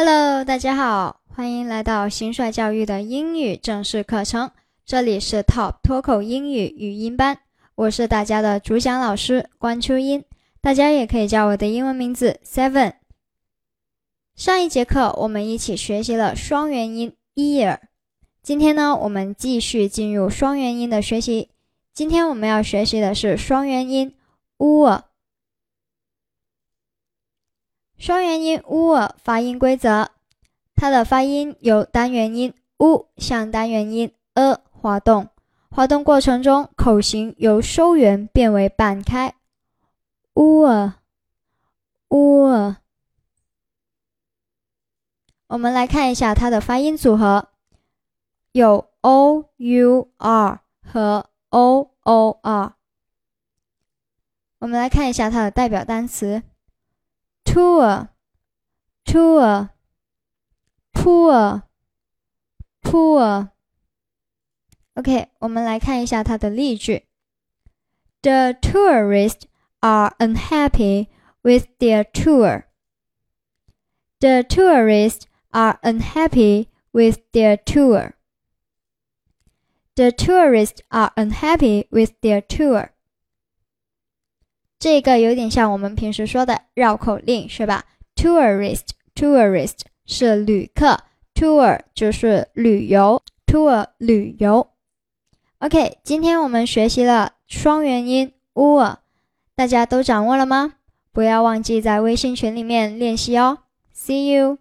Hello，大家好，欢迎来到新帅教育的英语正式课程。这里是 Top 脱口英语语音班，我是大家的主讲老师关秋英，大家也可以叫我的英文名字 Seven。上一节课我们一起学习了双元音 ear，今天呢我们继续进入双元音的学习。今天我们要学习的是双元音 u。双元音 u 发音规则，它的发音由单元音 u 向单元音 a 滑动，滑动过程中口型由收圆变为半开。u u 我们来看一下它的发音组合，有 o u r 和 o o r。我们来看一下它的代表单词。tour, tour, poor, poor. OK，我们来看一下它的例句。The tourists are unhappy with their tour. The tourists are unhappy with their tour. The tourists are unhappy with their tour. 这个有点像我们平时说的绕口令，是吧？Tourist，tourist 是旅客，tour 就是旅游，tour 旅游。OK，今天我们学习了双元音 u，大家都掌握了吗？不要忘记在微信群里面练习哦。See you。